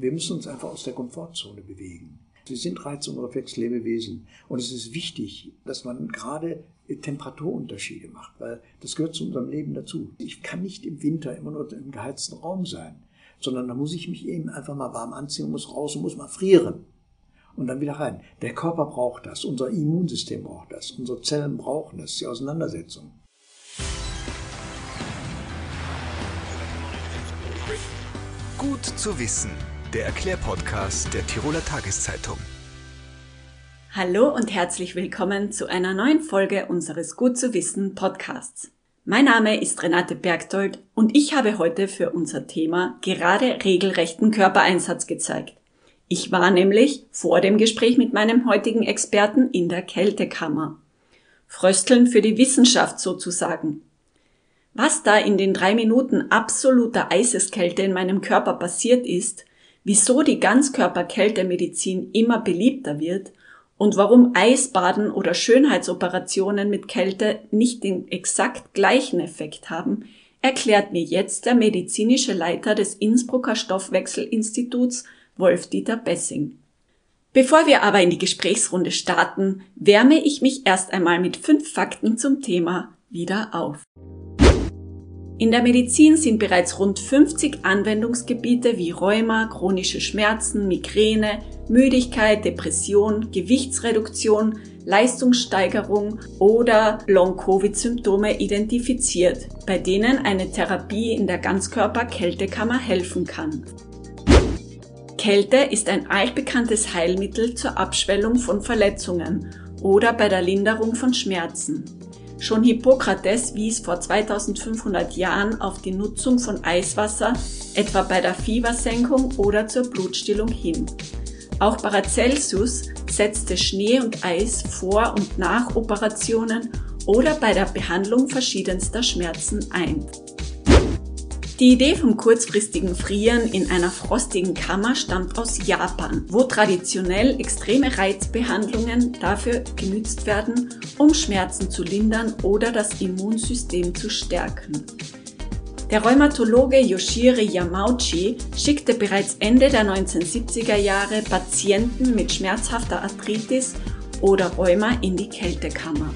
Wir müssen uns einfach aus der Komfortzone bewegen. Wir sind Reiz- und Reflexlebewesen. Und es ist wichtig, dass man gerade Temperaturunterschiede macht, weil das gehört zu unserem Leben dazu. Ich kann nicht im Winter immer nur im geheizten Raum sein, sondern da muss ich mich eben einfach mal warm anziehen, muss raus und muss mal frieren. Und dann wieder rein. Der Körper braucht das, unser Immunsystem braucht das, unsere Zellen brauchen das, die Auseinandersetzung. Gut zu wissen, der Erklärpodcast der Tiroler Tageszeitung. Hallo und herzlich willkommen zu einer neuen Folge unseres Gut zu wissen Podcasts. Mein Name ist Renate Bergtold und ich habe heute für unser Thema gerade regelrechten Körpereinsatz gezeigt. Ich war nämlich vor dem Gespräch mit meinem heutigen Experten in der Kältekammer. Frösteln für die Wissenschaft sozusagen. Was da in den drei Minuten absoluter Eiseskälte in meinem Körper passiert ist, wieso die Ganzkörperkältemedizin immer beliebter wird und warum Eisbaden oder Schönheitsoperationen mit Kälte nicht den exakt gleichen Effekt haben, erklärt mir jetzt der medizinische Leiter des Innsbrucker Stoffwechselinstituts, Wolf-Dieter Bessing. Bevor wir aber in die Gesprächsrunde starten, wärme ich mich erst einmal mit fünf Fakten zum Thema wieder auf. In der Medizin sind bereits rund 50 Anwendungsgebiete wie Rheuma, chronische Schmerzen, Migräne, Müdigkeit, Depression, Gewichtsreduktion, Leistungssteigerung oder Long-Covid-Symptome identifiziert, bei denen eine Therapie in der Ganzkörper-Kältekammer helfen kann. Kälte ist ein altbekanntes Heilmittel zur Abschwellung von Verletzungen oder bei der Linderung von Schmerzen. Schon Hippokrates wies vor 2500 Jahren auf die Nutzung von Eiswasser, etwa bei der Fiebersenkung oder zur Blutstillung hin. Auch Paracelsus setzte Schnee und Eis vor und nach Operationen oder bei der Behandlung verschiedenster Schmerzen ein. Die Idee vom kurzfristigen Frieren in einer frostigen Kammer stammt aus Japan, wo traditionell extreme Reizbehandlungen dafür genützt werden, um Schmerzen zu lindern oder das Immunsystem zu stärken. Der Rheumatologe Yoshiri Yamauchi schickte bereits Ende der 1970er Jahre Patienten mit schmerzhafter Arthritis oder Rheuma in die Kältekammer.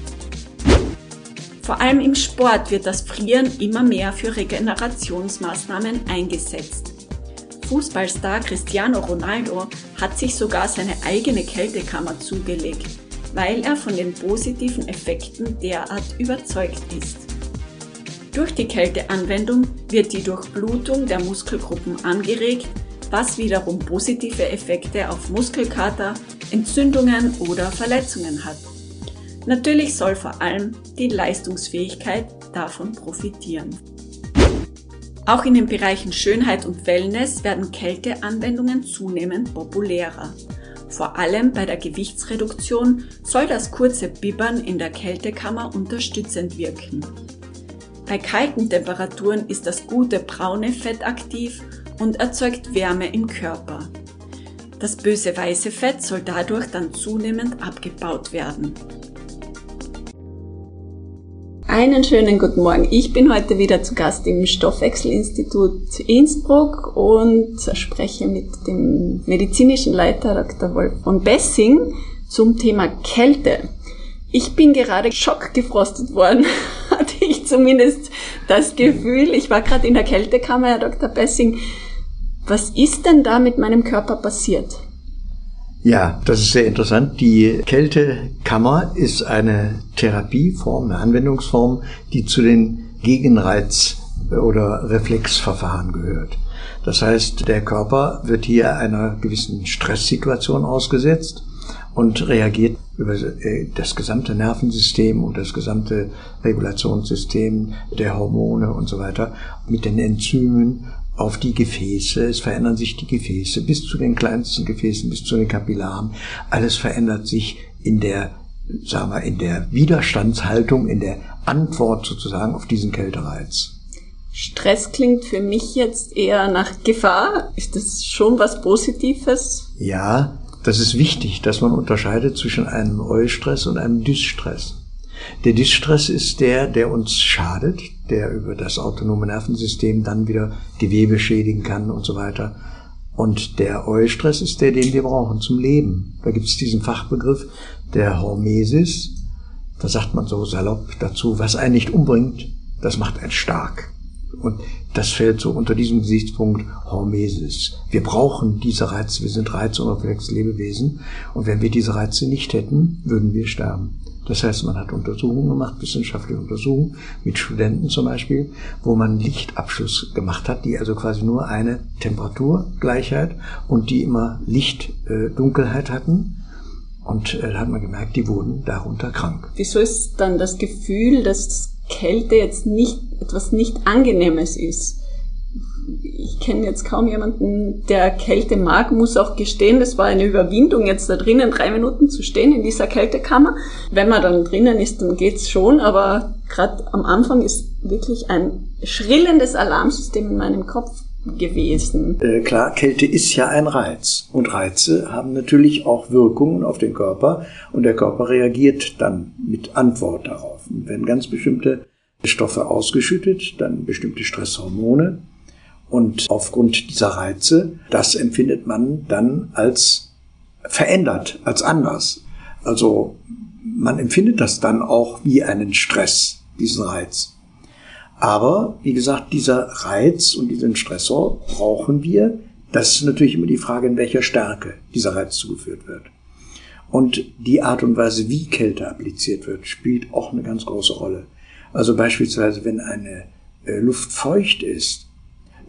Vor allem im Sport wird das Frieren immer mehr für Regenerationsmaßnahmen eingesetzt. Fußballstar Cristiano Ronaldo hat sich sogar seine eigene Kältekammer zugelegt, weil er von den positiven Effekten derart überzeugt ist. Durch die Kälteanwendung wird die Durchblutung der Muskelgruppen angeregt, was wiederum positive Effekte auf Muskelkater, Entzündungen oder Verletzungen hat. Natürlich soll vor allem die Leistungsfähigkeit davon profitieren. Auch in den Bereichen Schönheit und Wellness werden Kälteanwendungen zunehmend populärer. Vor allem bei der Gewichtsreduktion soll das kurze Bibbern in der Kältekammer unterstützend wirken. Bei kalten Temperaturen ist das gute braune Fett aktiv und erzeugt Wärme im Körper. Das böse weiße Fett soll dadurch dann zunehmend abgebaut werden. Einen schönen guten Morgen. Ich bin heute wieder zu Gast im Stoffwechselinstitut Innsbruck und spreche mit dem medizinischen Leiter Dr. Wolf von Bessing zum Thema Kälte. Ich bin gerade schockgefrostet worden, hatte ich zumindest das Gefühl. Ich war gerade in der Kältekammer, Herr Dr. Bessing. Was ist denn da mit meinem Körper passiert? Ja, das ist sehr interessant. Die Kältekammer ist eine Therapieform, eine Anwendungsform, die zu den Gegenreiz- oder Reflexverfahren gehört. Das heißt, der Körper wird hier einer gewissen Stresssituation ausgesetzt und reagiert über äh, das gesamte Nervensystem und das gesamte Regulationssystem der Hormone und so weiter mit den Enzymen auf die Gefäße, es verändern sich die Gefäße bis zu den kleinsten Gefäßen, bis zu den Kapillaren. Alles verändert sich in der, sagen wir, in der Widerstandshaltung, in der Antwort sozusagen auf diesen Kältereiz. Stress klingt für mich jetzt eher nach Gefahr. Ist das schon was Positives? Ja, das ist wichtig, dass man unterscheidet zwischen einem Eustress und einem Dysstress. Der Distress ist der, der uns schadet, der über das autonome Nervensystem dann wieder Gewebe schädigen kann und so weiter. Und der Eustress ist der, den wir brauchen zum Leben. Da gibt es diesen Fachbegriff der Hormesis. Da sagt man so salopp dazu, was einen nicht umbringt, das macht einen stark. Und das fällt so unter diesem Gesichtspunkt Hormesis. Wir brauchen diese Reize, wir sind reizunabhängiges Lebewesen. Und wenn wir diese Reize nicht hätten, würden wir sterben. Das heißt, man hat Untersuchungen gemacht, wissenschaftliche Untersuchungen mit Studenten zum Beispiel, wo man Lichtabschluss gemacht hat, die also quasi nur eine Temperaturgleichheit und die immer Lichtdunkelheit hatten. Und äh, da hat man gemerkt, die wurden darunter krank. Wieso ist dann das Gefühl, dass Kälte jetzt nicht etwas nicht Angenehmes ist? ich kenne jetzt kaum jemanden, der Kälte mag, muss auch gestehen, das war eine Überwindung, jetzt da drinnen drei Minuten zu stehen in dieser Kältekammer. Wenn man dann drinnen ist, dann geht's schon, aber gerade am Anfang ist wirklich ein schrillendes Alarmsystem in meinem Kopf gewesen. Äh, klar, Kälte ist ja ein Reiz und Reize haben natürlich auch Wirkungen auf den Körper und der Körper reagiert dann mit Antwort darauf. Und wenn ganz bestimmte Stoffe ausgeschüttet, dann bestimmte Stresshormone, und aufgrund dieser Reize, das empfindet man dann als verändert, als anders. Also man empfindet das dann auch wie einen Stress, diesen Reiz. Aber wie gesagt, dieser Reiz und diesen Stressor brauchen wir. Das ist natürlich immer die Frage, in welcher Stärke dieser Reiz zugeführt wird. Und die Art und Weise, wie Kälte appliziert wird, spielt auch eine ganz große Rolle. Also beispielsweise, wenn eine äh, Luft feucht ist,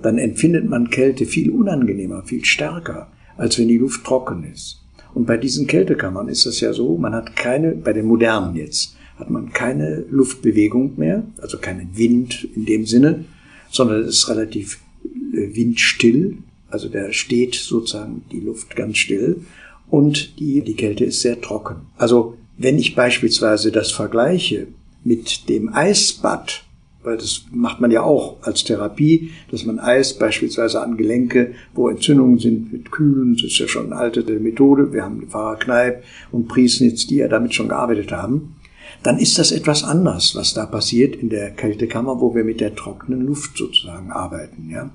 dann empfindet man Kälte viel unangenehmer, viel stärker, als wenn die Luft trocken ist. Und bei diesen Kältekammern ist das ja so, man hat keine, bei den modernen jetzt, hat man keine Luftbewegung mehr, also keinen Wind in dem Sinne, sondern es ist relativ äh, windstill, also da steht sozusagen die Luft ganz still und die, die Kälte ist sehr trocken. Also wenn ich beispielsweise das vergleiche mit dem Eisbad, weil das macht man ja auch als Therapie, dass man Eis beispielsweise an Gelenke, wo Entzündungen sind, mit Kühlen, das ist ja schon eine alte Methode, wir haben Pfarrer Kneip und Priesnitz, die ja damit schon gearbeitet haben, dann ist das etwas anders, was da passiert in der Kältekammer, wo wir mit der trockenen Luft sozusagen arbeiten. Ja.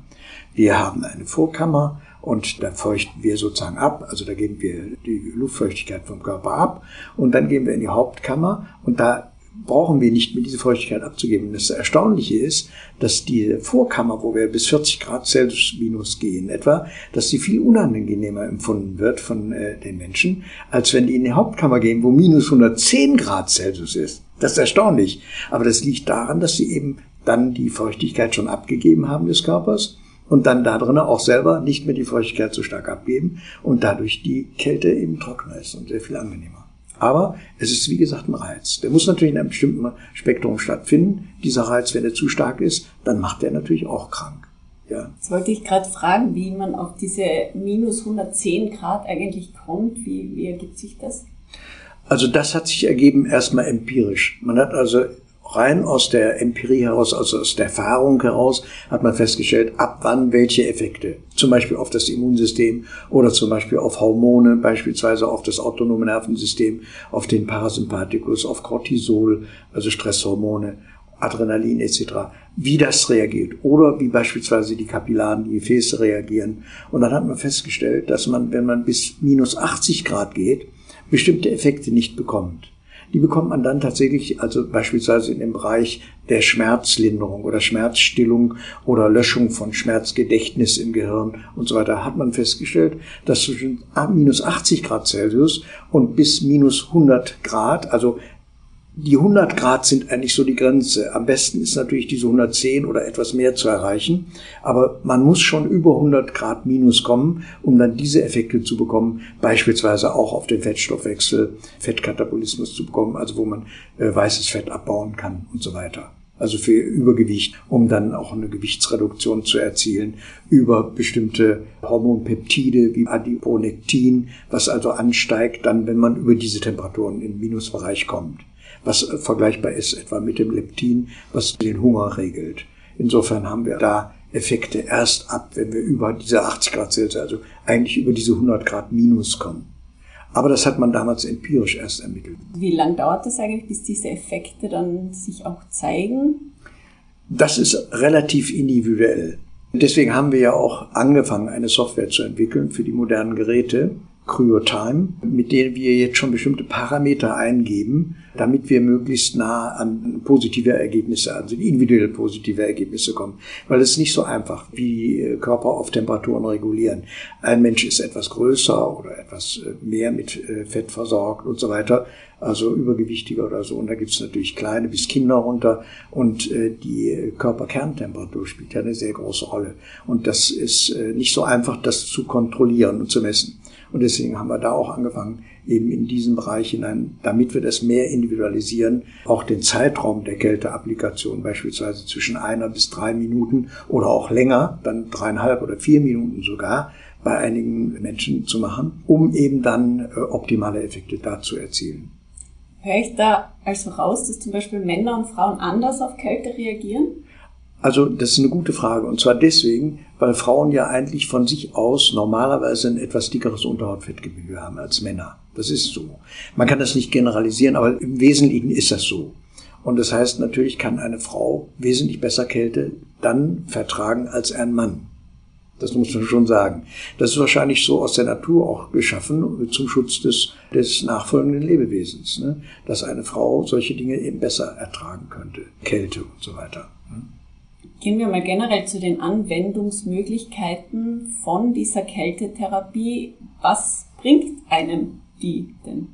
Wir haben eine Vorkammer und da feuchten wir sozusagen ab, also da geben wir die Luftfeuchtigkeit vom Körper ab und dann gehen wir in die Hauptkammer und da brauchen wir nicht mehr diese Feuchtigkeit abzugeben. Das Erstaunliche ist, dass die Vorkammer, wo wir bis 40 Grad Celsius minus gehen etwa, dass die viel unangenehmer empfunden wird von äh, den Menschen, als wenn die in die Hauptkammer gehen, wo minus 110 Grad Celsius ist. Das ist erstaunlich. Aber das liegt daran, dass sie eben dann die Feuchtigkeit schon abgegeben haben des Körpers und dann da drinnen auch selber nicht mehr die Feuchtigkeit so stark abgeben und dadurch die Kälte eben trockener ist und sehr viel angenehmer. Aber es ist wie gesagt ein Reiz. Der muss natürlich in einem bestimmten Spektrum stattfinden. Dieser Reiz, wenn er zu stark ist, dann macht er natürlich auch krank. Ja. Jetzt wollte ich gerade fragen, wie man auf diese minus 110 Grad eigentlich kommt. Wie, wie ergibt sich das? Also das hat sich ergeben erstmal empirisch. Man hat also rein aus der Empirie heraus, also aus der Erfahrung heraus, hat man festgestellt, ab wann welche Effekte, zum Beispiel auf das Immunsystem oder zum Beispiel auf Hormone, beispielsweise auf das autonome Nervensystem, auf den Parasympathikus, auf Cortisol, also Stresshormone, Adrenalin etc., wie das reagiert oder wie beispielsweise die Kapillaren, die Gefäße reagieren. Und dann hat man festgestellt, dass man, wenn man bis minus 80 Grad geht, bestimmte Effekte nicht bekommt die bekommt man dann tatsächlich, also beispielsweise in dem Bereich der Schmerzlinderung oder Schmerzstillung oder Löschung von Schmerzgedächtnis im Gehirn und so weiter, hat man festgestellt, dass zwischen minus 80 Grad Celsius und bis minus 100 Grad, also die 100 Grad sind eigentlich so die Grenze. Am besten ist natürlich diese 110 oder etwas mehr zu erreichen. Aber man muss schon über 100 Grad minus kommen, um dann diese Effekte zu bekommen. Beispielsweise auch auf den Fettstoffwechsel, Fettkatabolismus zu bekommen, also wo man äh, weißes Fett abbauen kann und so weiter. Also für Übergewicht, um dann auch eine Gewichtsreduktion zu erzielen über bestimmte Hormonpeptide wie Adiponektin, was also ansteigt dann, wenn man über diese Temperaturen im Minusbereich kommt was vergleichbar ist etwa mit dem Leptin, was den Hunger regelt. Insofern haben wir da Effekte erst ab, wenn wir über diese 80 Grad Celsius, also eigentlich über diese 100 Grad Minus kommen. Aber das hat man damals empirisch erst ermittelt. Wie lange dauert das eigentlich, bis diese Effekte dann sich auch zeigen? Das ist relativ individuell. Deswegen haben wir ja auch angefangen, eine Software zu entwickeln für die modernen Geräte, CryoTime, mit denen wir jetzt schon bestimmte Parameter eingeben, damit wir möglichst nah an positive Ergebnisse, also individuell positive Ergebnisse kommen. Weil es ist nicht so einfach, wie Körper auf Temperaturen regulieren. Ein Mensch ist etwas größer oder etwas mehr mit äh, Fett versorgt und so weiter, also übergewichtiger oder so. Und da gibt es natürlich kleine bis Kinder runter. Und äh, die Körperkerntemperatur spielt ja eine sehr große Rolle. Und das ist äh, nicht so einfach, das zu kontrollieren und zu messen. Und deswegen haben wir da auch angefangen, eben in diesen Bereich hinein, damit wir das mehr individualisieren, auch den Zeitraum der Kälteapplikation beispielsweise zwischen einer bis drei Minuten oder auch länger, dann dreieinhalb oder vier Minuten sogar, bei einigen Menschen zu machen, um eben dann äh, optimale Effekte da zu erzielen. Höre ich da also raus, dass zum Beispiel Männer und Frauen anders auf Kälte reagieren? Also das ist eine gute Frage. Und zwar deswegen, weil Frauen ja eigentlich von sich aus normalerweise ein etwas dickeres Unterhautfettgewebe haben als Männer. Das ist so. Man kann das nicht generalisieren, aber im Wesentlichen ist das so. Und das heißt, natürlich kann eine Frau wesentlich besser Kälte dann vertragen als ein Mann. Das muss man schon sagen. Das ist wahrscheinlich so aus der Natur auch geschaffen zum Schutz des, des nachfolgenden Lebewesens, ne? dass eine Frau solche Dinge eben besser ertragen könnte. Kälte und so weiter. Ne? Gehen wir mal generell zu den Anwendungsmöglichkeiten von dieser Kältetherapie. Was bringt einem die denn?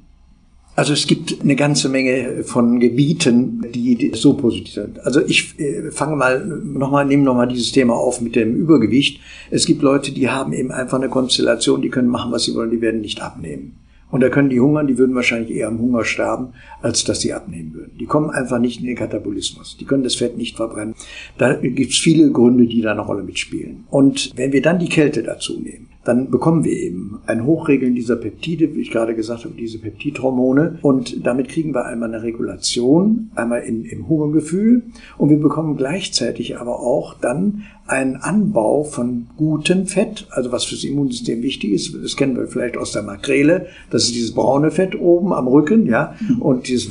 Also es gibt eine ganze Menge von Gebieten, die so positiv sind. Also ich äh, fange mal nochmal, nehme nochmal dieses Thema auf mit dem Übergewicht. Es gibt Leute, die haben eben einfach eine Konstellation, die können machen, was sie wollen, die werden nicht abnehmen. Und da können die hungern, die würden wahrscheinlich eher am Hunger sterben, als dass sie abnehmen würden. Die kommen einfach nicht in den Katabolismus. Die können das Fett nicht verbrennen. Da gibt es viele Gründe, die da eine Rolle mitspielen. Und wenn wir dann die Kälte dazu nehmen, dann bekommen wir eben ein Hochregeln dieser Peptide, wie ich gerade gesagt habe, diese Peptidhormone. Und damit kriegen wir einmal eine Regulation, einmal in, im Hungergefühl. Und wir bekommen gleichzeitig aber auch dann einen Anbau von gutem Fett, also was fürs Immunsystem wichtig ist. Das kennen wir vielleicht aus der Makrele. Das ist dieses braune Fett oben am Rücken, ja. Und dieses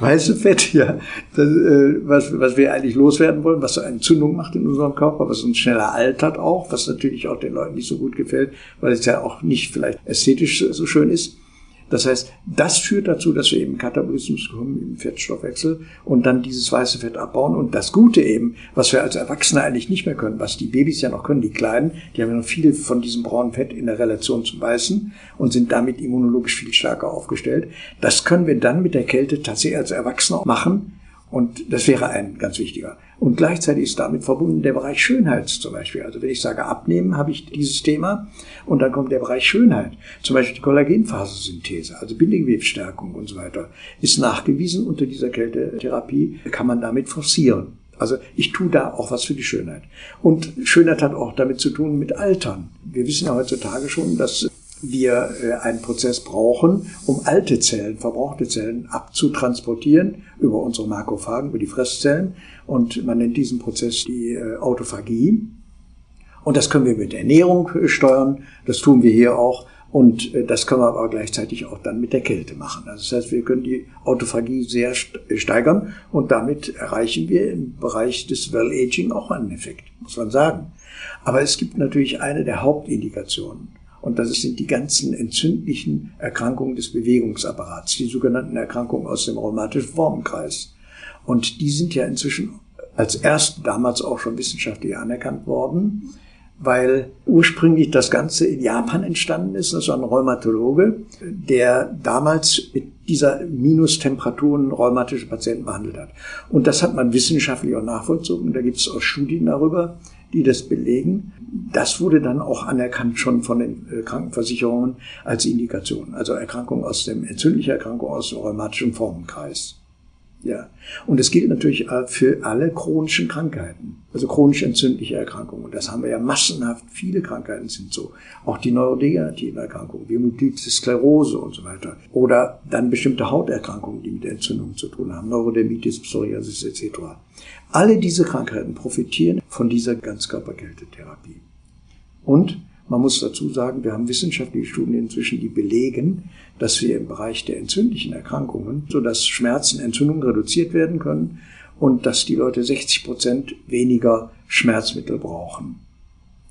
weiße Fett, ja, das, äh, was, was wir eigentlich loswerden wollen, was so eine Entzündung macht in unserem Körper, was uns schneller altert auch, was natürlich auch den Leuten nicht so gut gefällt weil es ja auch nicht vielleicht ästhetisch so schön ist. Das heißt, das führt dazu, dass wir eben Katabolismus kommen im Fettstoffwechsel und dann dieses weiße Fett abbauen. Und das Gute eben, was wir als Erwachsene eigentlich nicht mehr können, was die Babys ja noch können, die Kleinen, die haben ja noch viel von diesem braunen Fett in der Relation zum Weißen und sind damit immunologisch viel stärker aufgestellt. Das können wir dann mit der Kälte tatsächlich als Erwachsene machen. Und das wäre ein ganz wichtiger. Und gleichzeitig ist damit verbunden der Bereich Schönheit zum Beispiel. Also wenn ich sage abnehmen, habe ich dieses Thema. Und dann kommt der Bereich Schönheit. Zum Beispiel die Kollagenphasensynthese, also Bindegewebsstärkung und so weiter, ist nachgewiesen unter dieser Kältetherapie, kann man damit forcieren. Also ich tue da auch was für die Schönheit. Und Schönheit hat auch damit zu tun mit Altern. Wir wissen ja heutzutage schon, dass wir äh, einen Prozess brauchen, um alte Zellen, verbrauchte Zellen abzutransportieren über unsere Makrophagen, über die Fresszellen. Und man nennt diesen Prozess die äh, Autophagie. Und das können wir mit Ernährung äh, steuern. Das tun wir hier auch. Und das können wir aber gleichzeitig auch dann mit der Kälte machen. Also das heißt, wir können die Autophagie sehr steigern und damit erreichen wir im Bereich des Well-Aging auch einen Effekt, muss man sagen. Aber es gibt natürlich eine der Hauptindikationen. Und das sind die ganzen entzündlichen Erkrankungen des Bewegungsapparats, die sogenannten Erkrankungen aus dem rheumatischen Formenkreis. Und die sind ja inzwischen als erst damals auch schon wissenschaftlich anerkannt worden, weil ursprünglich das Ganze in Japan entstanden ist. Das war ein Rheumatologe, der damals mit dieser Minustemperaturen rheumatische Patienten behandelt hat. Und das hat man wissenschaftlich auch nachvollzogen. Da gibt es auch Studien darüber, die das belegen. Das wurde dann auch anerkannt schon von den äh, Krankenversicherungen als Indikation. Also Erkrankung aus dem, entzündliche Erkrankung aus dem rheumatischen Formenkreis. Ja. Und es gilt natürlich äh, für alle chronischen Krankheiten, also chronisch entzündliche Erkrankungen. Das haben wir ja massenhaft. Viele Krankheiten sind so. Auch die neurodegenerativen Erkrankungen, wie Multiple Sklerose und so weiter. Oder dann bestimmte Hauterkrankungen, die mit Entzündungen zu tun haben. Neurodermitis, Psoriasis etc. Alle diese Krankheiten profitieren von dieser Ganzkörperkältetherapie. Und man muss dazu sagen, wir haben wissenschaftliche Studien inzwischen, die belegen, dass wir im Bereich der entzündlichen Erkrankungen, so dass Schmerzen, Entzündungen reduziert werden können und dass die Leute 60 Prozent weniger Schmerzmittel brauchen.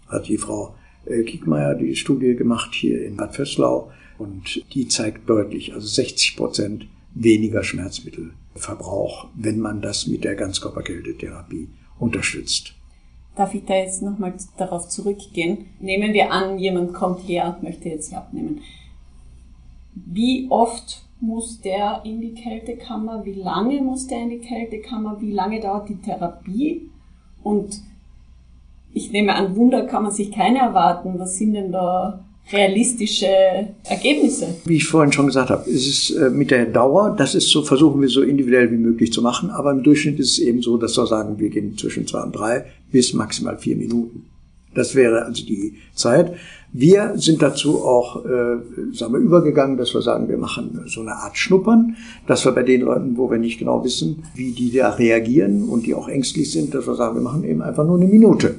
Hat die Frau äh, Kiekmeier die Studie gemacht hier in Bad Vöslau und die zeigt deutlich, also 60 Prozent weniger Schmerzmittelverbrauch, wenn man das mit der Ganzkörperkältetherapie unterstützt. Darf ich da jetzt nochmal darauf zurückgehen? Nehmen wir an, jemand kommt her und möchte jetzt hier abnehmen. Wie oft muss der in die Kältekammer? Wie lange muss der in die Kältekammer? Wie lange dauert die Therapie? Und ich nehme an, Wunder kann man sich keine erwarten. Was sind denn da realistische Ergebnisse? Wie ich vorhin schon gesagt habe, ist es äh, mit der Dauer, das ist so, versuchen wir so individuell wie möglich zu machen, aber im Durchschnitt ist es eben so, dass wir sagen, wir gehen zwischen zwei und drei bis maximal vier Minuten. Das wäre also die Zeit. Wir sind dazu auch, äh, sagen wir, übergegangen, dass wir sagen, wir machen so eine Art Schnuppern, dass wir bei den Leuten, wo wir nicht genau wissen, wie die da reagieren und die auch ängstlich sind, dass wir sagen, wir machen eben einfach nur eine Minute.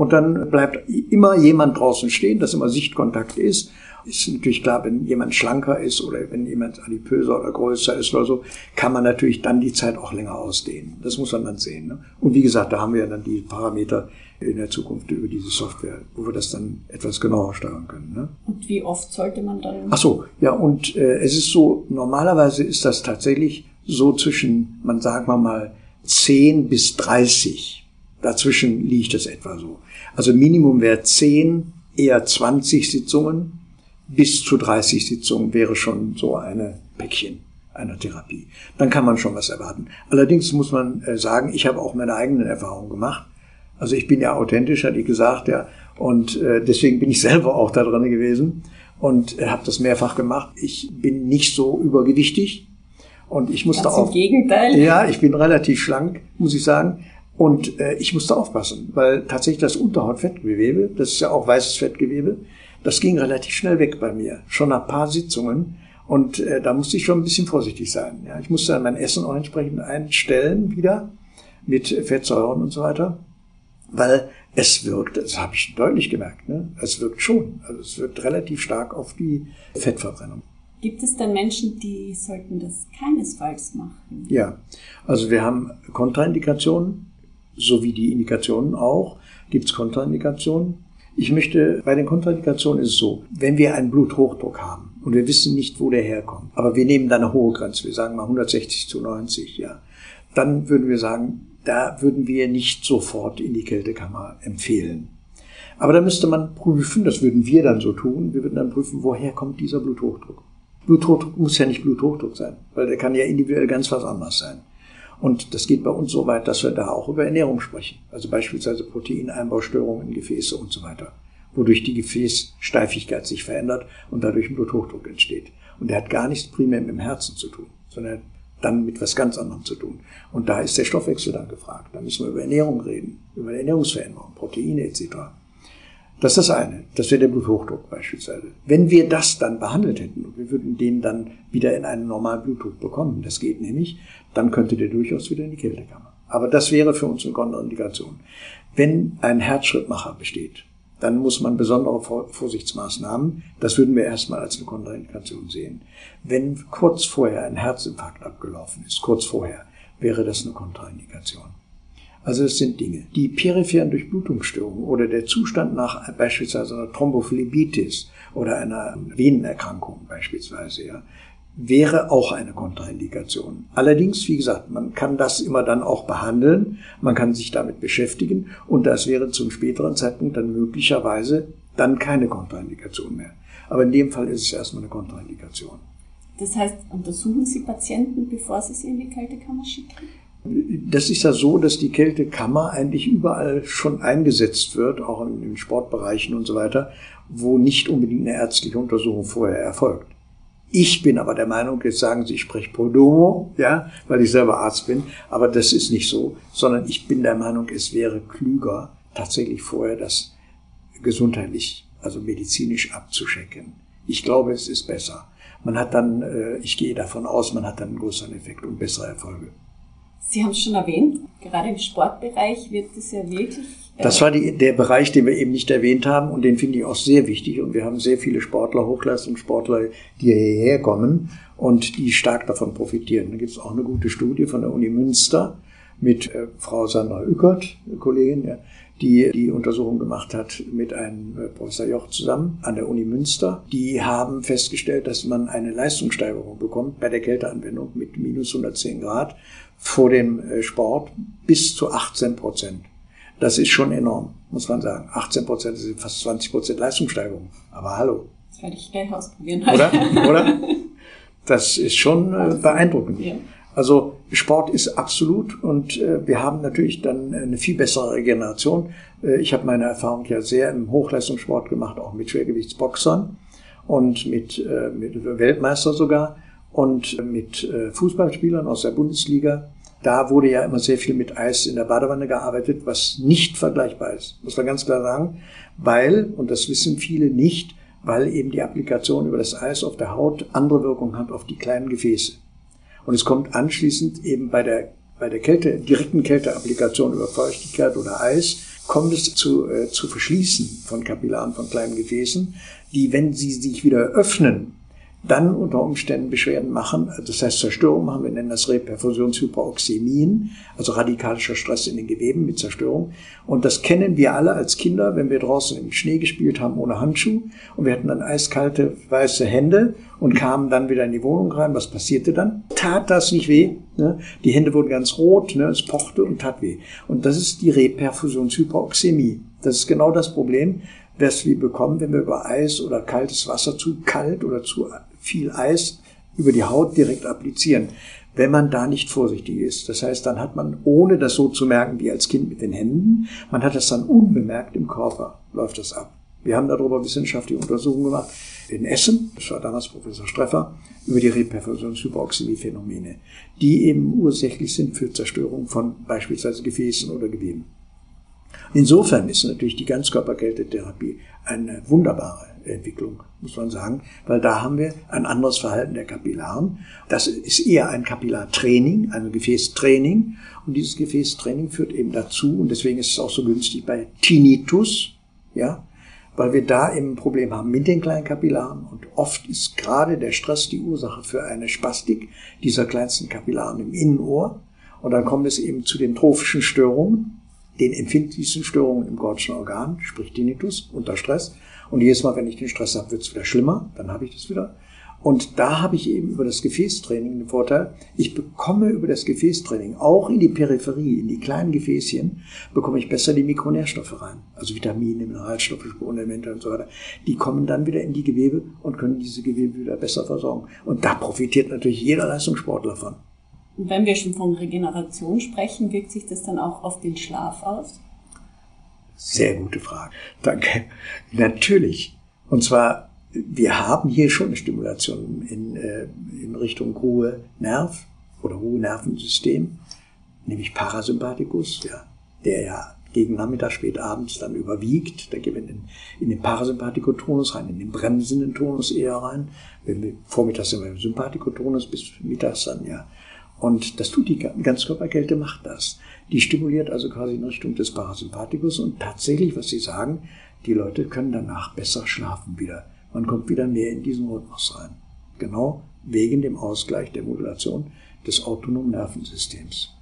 Und dann bleibt immer jemand draußen stehen, dass immer Sichtkontakt ist. Ist natürlich klar, wenn jemand schlanker ist oder wenn jemand adipöser oder größer ist oder so, kann man natürlich dann die Zeit auch länger ausdehnen. Das muss man dann sehen. Ne? Und wie gesagt, da haben wir dann die Parameter in der Zukunft über diese Software, wo wir das dann etwas genauer steuern können. Ne? Und wie oft sollte man dann? Ach so, ja, und äh, es ist so, normalerweise ist das tatsächlich so zwischen, man sagt mal, 10 bis 30 Dazwischen liegt es etwa so. Also Minimum wäre 10, eher 20 Sitzungen. Bis zu 30 Sitzungen wäre schon so eine Päckchen einer Therapie. Dann kann man schon was erwarten. Allerdings muss man äh, sagen, ich habe auch meine eigenen Erfahrungen gemacht. Also ich bin ja authentisch, hatte ich gesagt, ja. Und äh, deswegen bin ich selber auch da drin gewesen und äh, habe das mehrfach gemacht. Ich bin nicht so übergewichtig und ich musste Ganz auch. Im Gegenteil. Ja, ich bin relativ schlank, muss ich sagen. Und äh, ich musste aufpassen, weil tatsächlich das Unterhautfettgewebe, das ist ja auch weißes Fettgewebe, das ging relativ schnell weg bei mir, schon nach paar Sitzungen. Und äh, da musste ich schon ein bisschen vorsichtig sein. Ja, ich musste dann mein Essen auch entsprechend einstellen wieder mit Fettsäuren und so weiter, weil es wirkt, das habe ich deutlich gemerkt, ne? es wirkt schon. Also es wirkt relativ stark auf die Fettverbrennung. Gibt es denn Menschen, die sollten das keinesfalls machen? Ja, also wir haben Kontraindikationen sowie die Indikationen auch. Gibt es Kontraindikationen? Ich möchte, bei den Kontraindikationen ist es so, wenn wir einen Bluthochdruck haben und wir wissen nicht, wo der herkommt, aber wir nehmen da eine hohe Grenze, wir sagen mal 160 zu 90, ja, dann würden wir sagen, da würden wir nicht sofort in die Kältekammer empfehlen. Aber da müsste man prüfen, das würden wir dann so tun, wir würden dann prüfen, woher kommt dieser Bluthochdruck. Bluthochdruck muss ja nicht Bluthochdruck sein, weil der kann ja individuell ganz was anderes sein. Und das geht bei uns so weit, dass wir da auch über Ernährung sprechen. Also beispielsweise Proteineinbaustörungen in Gefäße und so weiter. Wodurch die Gefäßsteifigkeit sich verändert und dadurch ein Bluthochdruck entsteht. Und der hat gar nichts primär mit dem Herzen zu tun, sondern dann mit was ganz anderem zu tun. Und da ist der Stoffwechsel dann gefragt. Da müssen wir über Ernährung reden, über Ernährungsveränderung, Proteine etc. Das ist das eine. Das wäre der Bluthochdruck beispielsweise. Wenn wir das dann behandelt hätten und wir würden den dann wieder in einen normalen Blutdruck bekommen, das geht nämlich, dann könnte der durchaus wieder in die Kältekammer. Aber das wäre für uns eine Kontraindikation. Wenn ein Herzschrittmacher besteht, dann muss man besondere Vorsichtsmaßnahmen, das würden wir erstmal als eine Kontraindikation sehen. Wenn kurz vorher ein Herzinfarkt abgelaufen ist, kurz vorher, wäre das eine Kontraindikation. Also es sind Dinge. Die peripheren Durchblutungsstörungen oder der Zustand nach beispielsweise einer Thrombophlebitis oder einer Venenerkrankung beispielsweise, ja, wäre auch eine Kontraindikation. Allerdings, wie gesagt, man kann das immer dann auch behandeln, man kann sich damit beschäftigen und das wäre zum späteren Zeitpunkt dann möglicherweise dann keine Kontraindikation mehr. Aber in dem Fall ist es erstmal eine Kontraindikation. Das heißt, untersuchen Sie Patienten, bevor Sie sie in die Kältekammer schicken? Das ist ja so, dass die Kältekammer eigentlich überall schon eingesetzt wird, auch in den Sportbereichen und so weiter, wo nicht unbedingt eine ärztliche Untersuchung vorher erfolgt. Ich bin aber der Meinung, jetzt sagen Sie, ich spreche pro domo, ja, weil ich selber Arzt bin, aber das ist nicht so, sondern ich bin der Meinung, es wäre klüger, tatsächlich vorher das gesundheitlich, also medizinisch abzuschecken. Ich glaube, es ist besser. Man hat dann, äh, ich gehe davon aus, man hat dann einen größeren Effekt und bessere Erfolge. Sie haben es schon erwähnt, gerade im Sportbereich wird es ja wirklich. Äh das war die, der Bereich, den wir eben nicht erwähnt haben und den finde ich auch sehr wichtig. Und wir haben sehr viele Sportler, Hochleistungssportler, die hierher kommen und die stark davon profitieren. Da gibt es auch eine gute Studie von der Uni Münster mit äh, Frau Sandra Ückert, Kollegin, ja, die die Untersuchung gemacht hat mit einem äh, Professor Joch zusammen an der Uni Münster. Die haben festgestellt, dass man eine Leistungssteigerung bekommt bei der Kälteanwendung mit minus 110 Grad vor dem äh, Sport bis zu 18 Prozent. Das ist schon enorm, muss man sagen. 18 Prozent sind fast 20 Prozent Leistungssteigerung. Aber hallo. Das werde ich gleich ausprobieren. Oder? Oder? Das ist schon äh, beeindruckend. Ja. Also Sport ist absolut und äh, wir haben natürlich dann eine viel bessere Regeneration. Äh, ich habe meine Erfahrung ja sehr im Hochleistungssport gemacht, auch mit Schwergewichtsboxern und mit, äh, mit Weltmeister sogar und mit äh, Fußballspielern aus der Bundesliga. Da wurde ja immer sehr viel mit Eis in der Badewanne gearbeitet, was nicht vergleichbar ist. Muss man ganz klar sagen, weil, und das wissen viele nicht, weil eben die Applikation über das Eis auf der Haut andere Wirkung hat auf die kleinen Gefäße. Und es kommt anschließend eben bei der, bei der Kälte, direkten Kälteapplikation über Feuchtigkeit oder Eis, kommt es zu, äh, zu Verschließen von Kapillaren, von kleinen Gefäßen, die, wenn sie sich wieder öffnen, dann unter Umständen Beschwerden machen, das heißt Zerstörung machen, wir nennen das Reperfusionshyperoxämien, also radikalischer Stress in den Geweben mit Zerstörung. Und das kennen wir alle als Kinder, wenn wir draußen im Schnee gespielt haben ohne Handschuh und wir hatten dann eiskalte weiße Hände und kamen dann wieder in die Wohnung rein. Was passierte dann? Tat das nicht weh? Ne? Die Hände wurden ganz rot, ne? es pochte und tat weh. Und das ist die Reperfusionshyperoxämie. Das ist genau das Problem, was wir bekommen, wenn wir über Eis oder kaltes Wasser zu kalt oder zu viel Eis über die Haut direkt applizieren, wenn man da nicht vorsichtig ist. Das heißt, dann hat man, ohne das so zu merken wie als Kind mit den Händen, man hat das dann unbemerkt im Körper, läuft das ab. Wir haben darüber wissenschaftliche Untersuchungen gemacht in Essen, das war damals Professor Streffer, über die Reperfusionshyperoxämie-Phänomene, die eben ursächlich sind für Zerstörung von beispielsweise Gefäßen oder Geweben. Insofern ist natürlich die Ganzkörperkältetherapie eine wunderbare Entwicklung, muss man sagen, weil da haben wir ein anderes Verhalten der Kapillaren. Das ist eher ein Kapillartraining, ein Gefäßtraining. Und dieses Gefäßtraining führt eben dazu, und deswegen ist es auch so günstig bei Tinnitus, ja, weil wir da eben ein Problem haben mit den kleinen Kapillaren. Und oft ist gerade der Stress die Ursache für eine Spastik dieser kleinsten Kapillaren im Innenohr. Und dann kommt es eben zu den trophischen Störungen, den empfindlichsten Störungen im Gordschen Organ, sprich Tinnitus unter Stress. Und jedes Mal, wenn ich den Stress habe, wird es wieder schlimmer, dann habe ich das wieder. Und da habe ich eben über das Gefäßtraining den Vorteil, ich bekomme über das Gefäßtraining auch in die Peripherie, in die kleinen Gefäßchen, bekomme ich besser die Mikronährstoffe rein. Also Vitamine, Mineralstoffe, Spurenelemente und so weiter. Die kommen dann wieder in die Gewebe und können diese Gewebe wieder besser versorgen. Und da profitiert natürlich jeder Leistungssportler von. Und wenn wir schon von Regeneration sprechen, wirkt sich das dann auch auf den Schlaf aus? Sehr gute Frage. Danke. Natürlich. Und zwar, wir haben hier schon eine Stimulation in, äh, in Richtung Ruhe-Nerv oder Ruhe-Nervensystem, nämlich Parasympathikus, ja, der ja gegen Nachmittag, spät abends dann überwiegt. Da gehen wir in, in den Parasympathikotonus rein, in den bremsenden Tonus eher rein. Wenn wir vormittags sind wir im Sympathikotonus, bis mittags dann ja und das tut die Ganzkörperkälte, macht das. Die stimuliert also quasi in Richtung des Parasympathikus und tatsächlich, was Sie sagen, die Leute können danach besser schlafen wieder. Man kommt wieder mehr in diesen Rhythmus rein. Genau wegen dem Ausgleich der Modulation des autonomen Nervensystems.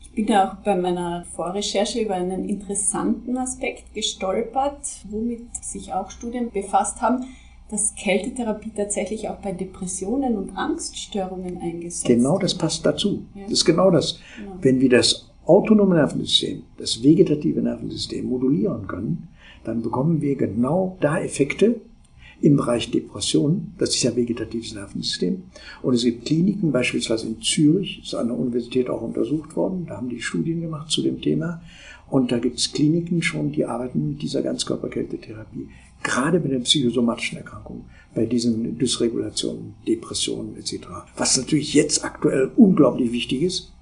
Ich bin ja auch bei meiner Vorrecherche über einen interessanten Aspekt gestolpert, womit sich auch Studien befasst haben dass Kältetherapie tatsächlich auch bei Depressionen und Angststörungen eingesetzt wird. Genau das passt dazu. Ja. Das ist genau das. Ja. Wenn wir das autonome Nervensystem, das vegetative Nervensystem modulieren können, dann bekommen wir genau da Effekte im Bereich Depression. Das ist ja vegetatives Nervensystem. Und es gibt Kliniken, beispielsweise in Zürich, ist an der Universität auch untersucht worden. Da haben die Studien gemacht zu dem Thema. Und da gibt es Kliniken schon, die arbeiten mit dieser Ganzkörperkältetherapie gerade bei den psychosomatischen Erkrankungen, bei diesen Dysregulationen, Depressionen etc. Was natürlich jetzt aktuell unglaublich wichtig ist,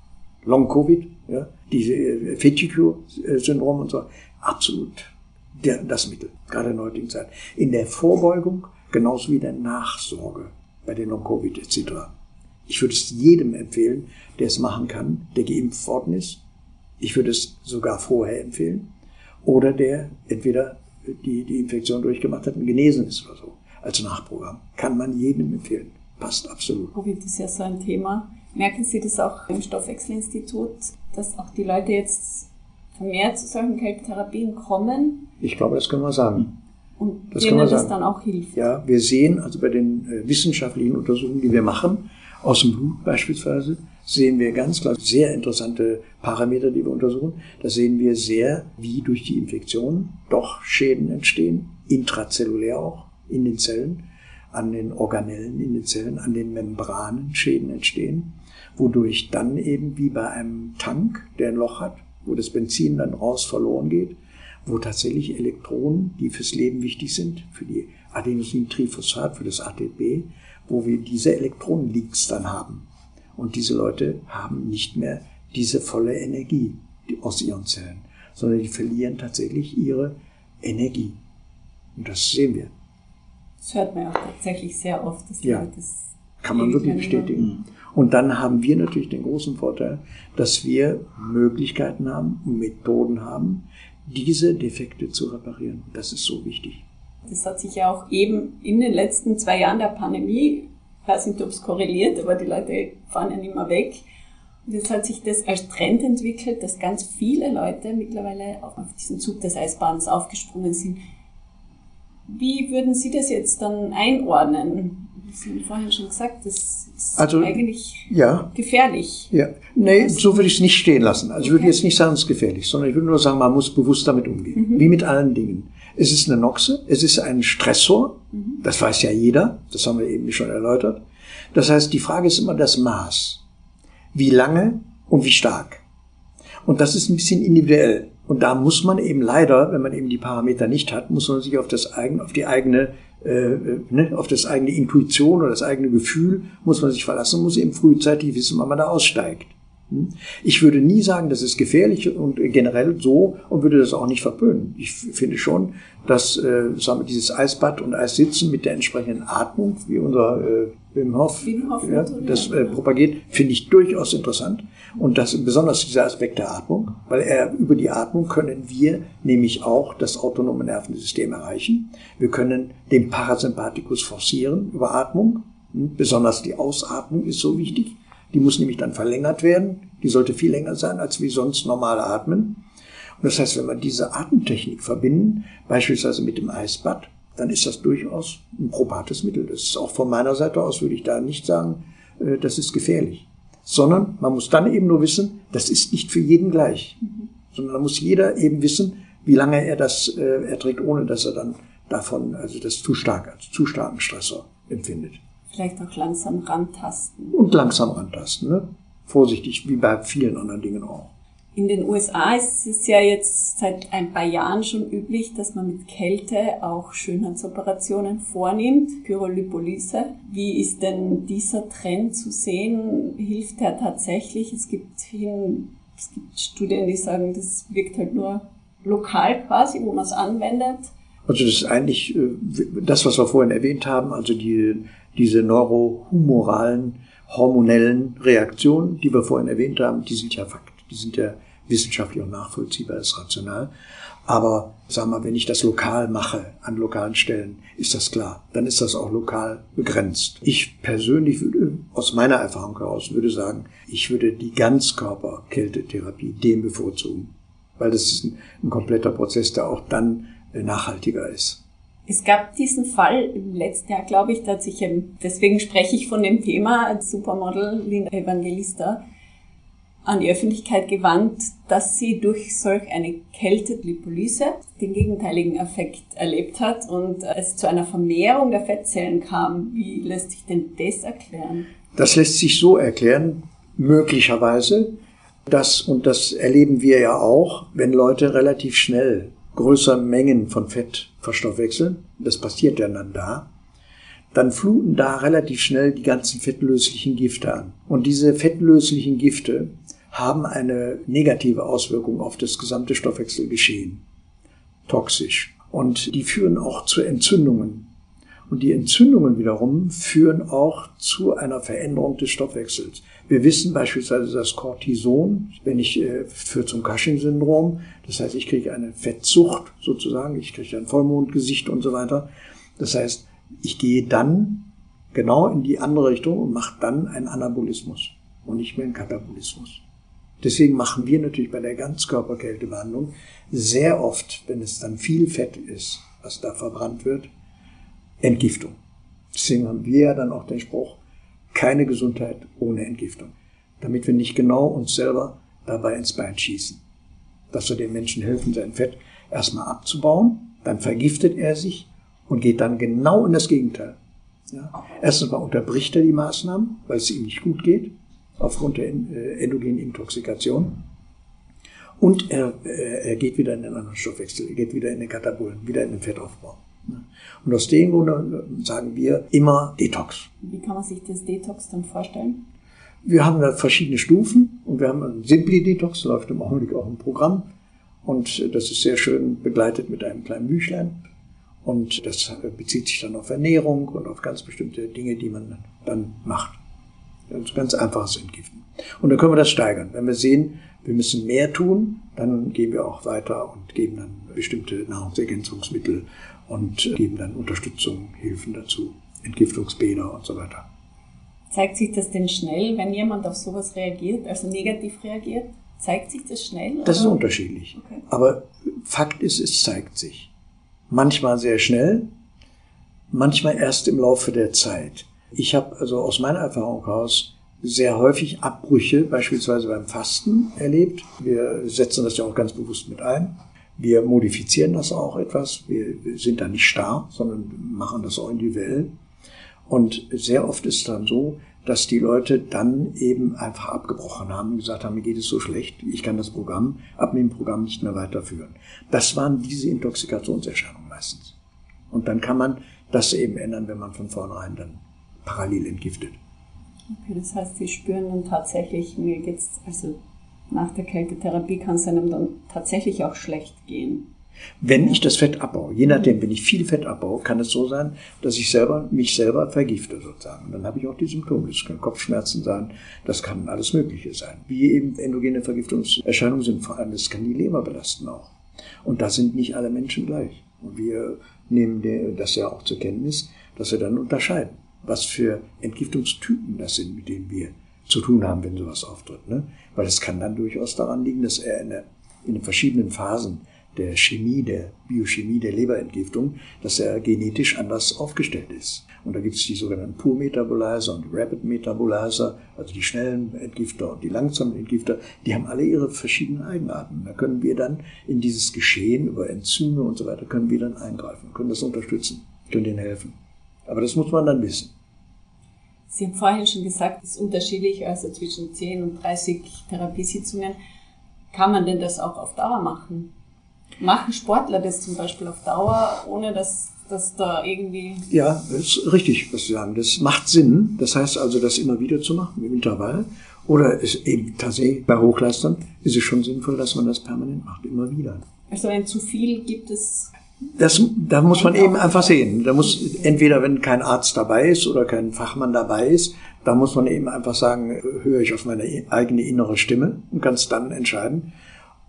Long-Covid, ja, diese äh, Fetichio-Syndrom und so, absolut der, das Mittel, gerade in der heutigen Zeit. In der Vorbeugung genauso wie der Nachsorge bei den Long-Covid etc. Ich würde es jedem empfehlen, der es machen kann, der geimpft worden ist. Ich würde es sogar vorher empfehlen. Oder der entweder die die Infektion durchgemacht hat und genesen ist oder so, als Nachprogramm. Kann man jedem empfehlen. Passt absolut. Covid ist ja so ein Thema. Merken Sie das auch im Stoffwechselinstitut, dass auch die Leute jetzt vermehrt zu solchen Kältetherapien kommen. Ich glaube, das können wir sagen. Und das denen das dann auch hilft. Ja, wir sehen also bei den äh, wissenschaftlichen Untersuchungen, die wir machen, aus dem Blut beispielsweise, sehen wir ganz klar sehr interessante Parameter, die wir untersuchen. Da sehen wir sehr, wie durch die Infektion doch Schäden entstehen, intrazellulär auch in den Zellen, an den Organellen in den Zellen, an den Membranen Schäden entstehen, wodurch dann eben wie bei einem Tank, der ein Loch hat, wo das Benzin dann raus verloren geht, wo tatsächlich Elektronen, die fürs Leben wichtig sind, für die Adenosintriphosphat, für das ATP, wo wir diese Elektronenleaks dann haben. Und diese Leute haben nicht mehr diese volle Energie aus ihren Zellen, sondern die verlieren tatsächlich ihre Energie. Und das sehen wir. Das hört man ja auch tatsächlich sehr oft, dass ja, Leute das kann man wirklich bestätigen. Und dann haben wir natürlich den großen Vorteil, dass wir Möglichkeiten haben, Methoden haben, diese Defekte zu reparieren. Das ist so wichtig. Das hat sich ja auch eben in den letzten zwei Jahren der Pandemie, ich weiß nicht, ob es korreliert, aber die Leute fahren ja nicht mehr weg. Und jetzt hat sich das als Trend entwickelt, dass ganz viele Leute mittlerweile auf diesen Zug des Eisbahns aufgesprungen sind. Wie würden Sie das jetzt dann einordnen? Sie haben vorhin schon gesagt, das ist also, eigentlich ja, gefährlich. Ja, nee, so würde ich es nicht stehen lassen. Also ich würde jetzt nicht sagen, es ist gefährlich, sondern ich würde nur sagen, man muss bewusst damit umgehen. Mhm. Wie mit allen Dingen. Es ist eine Noxe, es ist ein Stressor, mhm. Das weiß ja jeder, das haben wir eben schon erläutert. Das heißt, die Frage ist immer das Maß. Wie lange und wie stark. Und das ist ein bisschen individuell. Und da muss man eben leider, wenn man eben die Parameter nicht hat, muss man sich auf das eigene, auf die eigene, äh, ne, auf das eigene Intuition oder das eigene Gefühl muss man sich verlassen, muss eben frühzeitig wissen, wann man da aussteigt. Hm? Ich würde nie sagen, das ist gefährlich und generell so und würde das auch nicht verpönen. Ich finde schon, dass äh, sagen wir, dieses Eisbad und Eissitzen mit der entsprechenden Atmung, wie unser äh, Wim Hof, ja, das äh, propagiert, finde ich durchaus interessant. Und das besonders dieser Aspekt der Atmung, weil er über die Atmung können wir nämlich auch das autonome Nervensystem erreichen. Wir können den Parasympathikus forcieren über Atmung. Hm? Besonders die Ausatmung ist so wichtig. Die muss nämlich dann verlängert werden. Die sollte viel länger sein, als wir sonst normal atmen. Und das heißt, wenn wir diese Atemtechnik verbinden, beispielsweise mit dem Eisbad, dann ist das durchaus ein probates Mittel. Das ist auch von meiner Seite aus, würde ich da nicht sagen, äh, das ist gefährlich. Sondern man muss dann eben nur wissen, das ist nicht für jeden gleich. Sondern da muss jeder eben wissen, wie lange er das äh, erträgt, ohne dass er dann davon, also das zu stark, als zu starken Stressor empfindet. Vielleicht auch langsam rantasten. Und langsam rantasten, ne? Vorsichtig, wie bei vielen anderen Dingen auch. In den USA ist es ja jetzt seit ein paar Jahren schon üblich, dass man mit Kälte auch Schönheitsoperationen vornimmt, Pyrolypolyse. Wie ist denn dieser Trend zu sehen? Hilft der tatsächlich? Es gibt, hin, es gibt Studien, die sagen, das wirkt halt nur lokal quasi, wo man es anwendet. Also das ist eigentlich äh, das, was wir vorhin erwähnt haben, also die diese neurohumoralen, hormonellen Reaktionen, die wir vorhin erwähnt haben, die sind ja Fakt. Die sind ja wissenschaftlich und nachvollziehbar, ist rational. Aber sag mal, wenn ich das lokal mache, an lokalen Stellen, ist das klar. Dann ist das auch lokal begrenzt. Ich persönlich würde, aus meiner Erfahrung heraus, würde sagen, ich würde die Ganzkörperkältetherapie dem bevorzugen. Weil das ist ein, ein kompletter Prozess, der auch dann nachhaltiger ist. Es gab diesen Fall im letzten Jahr, glaube ich, da hat sich, deswegen spreche ich von dem Thema, als Supermodel Linda Evangelista an die Öffentlichkeit gewandt, dass sie durch solch eine Kältetlipolyse den gegenteiligen Effekt erlebt hat und es zu einer Vermehrung der Fettzellen kam. Wie lässt sich denn das erklären? Das lässt sich so erklären, möglicherweise, dass, und das erleben wir ja auch, wenn Leute relativ schnell größere Mengen von Fett verstoffwechseln, das passiert ja dann da, dann fluten da relativ schnell die ganzen fettlöslichen Gifte an. Und diese fettlöslichen Gifte haben eine negative Auswirkung auf das gesamte Stoffwechselgeschehen. Toxisch. Und die führen auch zu Entzündungen. Und die Entzündungen wiederum führen auch zu einer Veränderung des Stoffwechsels. Wir wissen beispielsweise, dass Cortison, wenn ich äh, führt zum Cushing-Syndrom, das heißt, ich kriege eine Fettsucht sozusagen, ich kriege ein Vollmondgesicht und so weiter. Das heißt, ich gehe dann genau in die andere Richtung und mache dann einen Anabolismus und nicht mehr einen Katabolismus. Deswegen machen wir natürlich bei der Ganzkörperkältebehandlung sehr oft, wenn es dann viel Fett ist, was da verbrannt wird, Entgiftung. Deswegen haben wir ja dann auch den Spruch, keine Gesundheit ohne Entgiftung. Damit wir nicht genau uns selber dabei ins Bein schießen. Dass wir den Menschen helfen, sein Fett erstmal abzubauen, dann vergiftet er sich und geht dann genau in das Gegenteil. Ja. Erstens mal unterbricht er die Maßnahmen, weil es ihm nicht gut geht, aufgrund der äh, endogenen Intoxikation. Und er, äh, er geht wieder in den anderen Stoffwechsel, er geht wieder in den Katabolen, wieder in den Fettaufbau. Und aus dem Grunde sagen wir immer Detox. Wie kann man sich das Detox dann vorstellen? Wir haben da verschiedene Stufen und wir haben ein Simply Detox, läuft im Augenblick auch im Programm. Und das ist sehr schön begleitet mit einem kleinen Büchlein. Und das bezieht sich dann auf Ernährung und auf ganz bestimmte Dinge, die man dann macht. Ganz, ganz einfaches Entgiften. Und dann können wir das steigern. Wenn wir sehen, wir müssen mehr tun, dann gehen wir auch weiter und geben dann bestimmte Nahrungsergänzungsmittel und geben dann Unterstützung, Hilfen dazu, Entgiftungsbäder und so weiter. Zeigt sich das denn schnell, wenn jemand auf sowas reagiert, also negativ reagiert? Zeigt sich das schnell? Das ist unterschiedlich. Okay. Aber Fakt ist, es zeigt sich. Manchmal sehr schnell, manchmal erst im Laufe der Zeit. Ich habe also aus meiner Erfahrung heraus sehr häufig Abbrüche, beispielsweise beim Fasten, erlebt. Wir setzen das ja auch ganz bewusst mit ein. Wir modifizieren das auch etwas. Wir sind da nicht starr, sondern machen das auch individuell. Und sehr oft ist es dann so, dass die Leute dann eben einfach abgebrochen haben und gesagt haben, mir geht es so schlecht, ich kann das Programm, Abnehmprogramm nicht mehr weiterführen. Das waren diese Intoxikationserscheinungen meistens. Und dann kann man das eben ändern, wenn man von vornherein dann parallel entgiftet. Okay, das heißt, Sie spüren dann tatsächlich, mir geht's, also nach der Kältetherapie kann es einem dann tatsächlich auch schlecht gehen. Wenn ich das Fett abbaue, je nachdem, wenn ich viel Fett abbaue, kann es so sein, dass ich selber, mich selber vergifte sozusagen. Dann habe ich auch die Symptome. Das können Kopfschmerzen sein, das kann alles Mögliche sein. Wie eben endogene Vergiftungserscheinungen sind, vor allem das kann die Leber belasten auch. Und da sind nicht alle Menschen gleich. Und wir nehmen das ja auch zur Kenntnis, dass wir dann unterscheiden, was für Entgiftungstypen das sind, mit denen wir zu tun haben, wenn sowas auftritt. Ne? Weil es kann dann durchaus daran liegen, dass er in, der, in den verschiedenen Phasen der Chemie, der Biochemie der Leberentgiftung, dass er genetisch anders aufgestellt ist. Und da gibt es die sogenannten Pur-Metabolizer und Rapid-Metabolizer, also die schnellen Entgifter und die langsamen Entgifter, die haben alle ihre verschiedenen Eigenarten. Da können wir dann in dieses Geschehen über Enzyme und so weiter, können wir dann eingreifen, können das unterstützen, können denen helfen. Aber das muss man dann wissen. Sie haben vorhin schon gesagt, es ist unterschiedlich, also zwischen 10 und 30 Therapiesitzungen. Kann man denn das auch auf Dauer machen? Machen Sportler das zum Beispiel auf Dauer, ohne dass, dass da irgendwie... Ja, das ist richtig, was Sie sagen. Das macht Sinn. Das heißt also, das immer wieder zu machen im Intervall. Oder es eben tatsächlich bei Hochleistern ist es schon sinnvoll, dass man das permanent macht, immer wieder. Also ein zu viel gibt es das, da muss man eben einfach sehen. Da muss entweder, wenn kein Arzt dabei ist oder kein Fachmann dabei ist, da muss man eben einfach sagen, höre ich auf meine eigene innere Stimme und kann es dann entscheiden.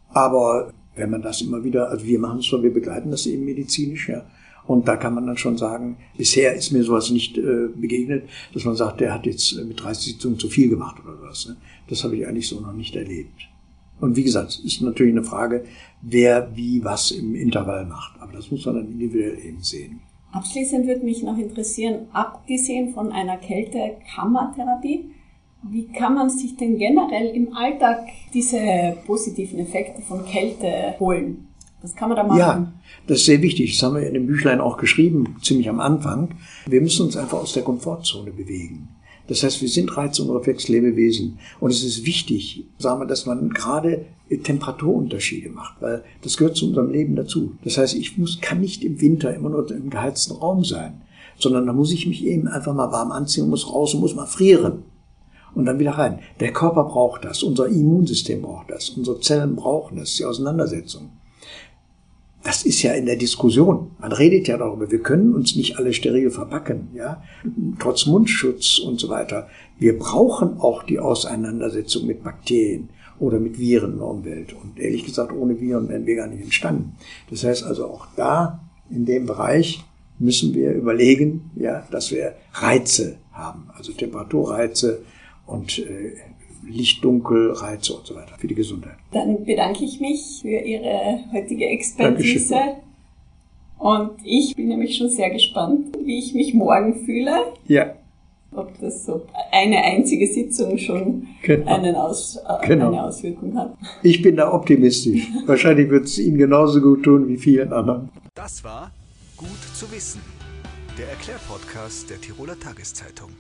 Aber wenn man das immer wieder, also wir machen es so, wir begleiten das eben medizinisch, ja. Und da kann man dann schon sagen, bisher ist mir sowas nicht äh, begegnet, dass man sagt, der hat jetzt mit 30 Sitzungen zu viel gemacht oder was. Ne? Das habe ich eigentlich so noch nicht erlebt. Und wie gesagt, ist natürlich eine Frage, wer wie was im Intervall macht. Aber das muss man dann individuell eben sehen. Abschließend würde mich noch interessieren, abgesehen von einer Kältekammertherapie, wie kann man sich denn generell im Alltag diese positiven Effekte von Kälte holen? Was kann man da machen? Ja, das ist sehr wichtig. Das haben wir in dem Büchlein auch geschrieben, ziemlich am Anfang. Wir müssen uns einfach aus der Komfortzone bewegen. Das heißt, wir sind Reiz- und Reflexlebewesen. Und es ist wichtig, sagen wir, dass man gerade Temperaturunterschiede macht, weil das gehört zu unserem Leben dazu. Das heißt, ich muss, kann nicht im Winter immer nur im geheizten Raum sein, sondern da muss ich mich eben einfach mal warm anziehen, muss raus und muss mal frieren. Und dann wieder rein. Der Körper braucht das, unser Immunsystem braucht das, unsere Zellen brauchen das, die Auseinandersetzung das ist ja in der Diskussion. Man redet ja darüber, wir können uns nicht alle steril verpacken, ja, trotz Mundschutz und so weiter. Wir brauchen auch die Auseinandersetzung mit Bakterien oder mit Viren in der Umwelt. Und ehrlich gesagt, ohne Viren wären wir gar nicht entstanden. Das heißt also auch da, in dem Bereich, müssen wir überlegen, ja, dass wir Reize haben, also Temperaturreize und äh, Licht-Dunkel-Reize und so weiter für die Gesundheit. Dann bedanke ich mich für Ihre heutige Expertise. Dankeschön. Und ich bin nämlich schon sehr gespannt, wie ich mich morgen fühle. Ja, Ob das so eine einzige Sitzung schon Genau. einen Aus, äh, Genau. eine Auswirkung hat. ich bin da optimistisch. Wahrscheinlich wird es Ihnen genauso gut tun wie vielen anderen. Das war Gut zu wissen. Der Erklärpodcast der Tiroler Tageszeitung.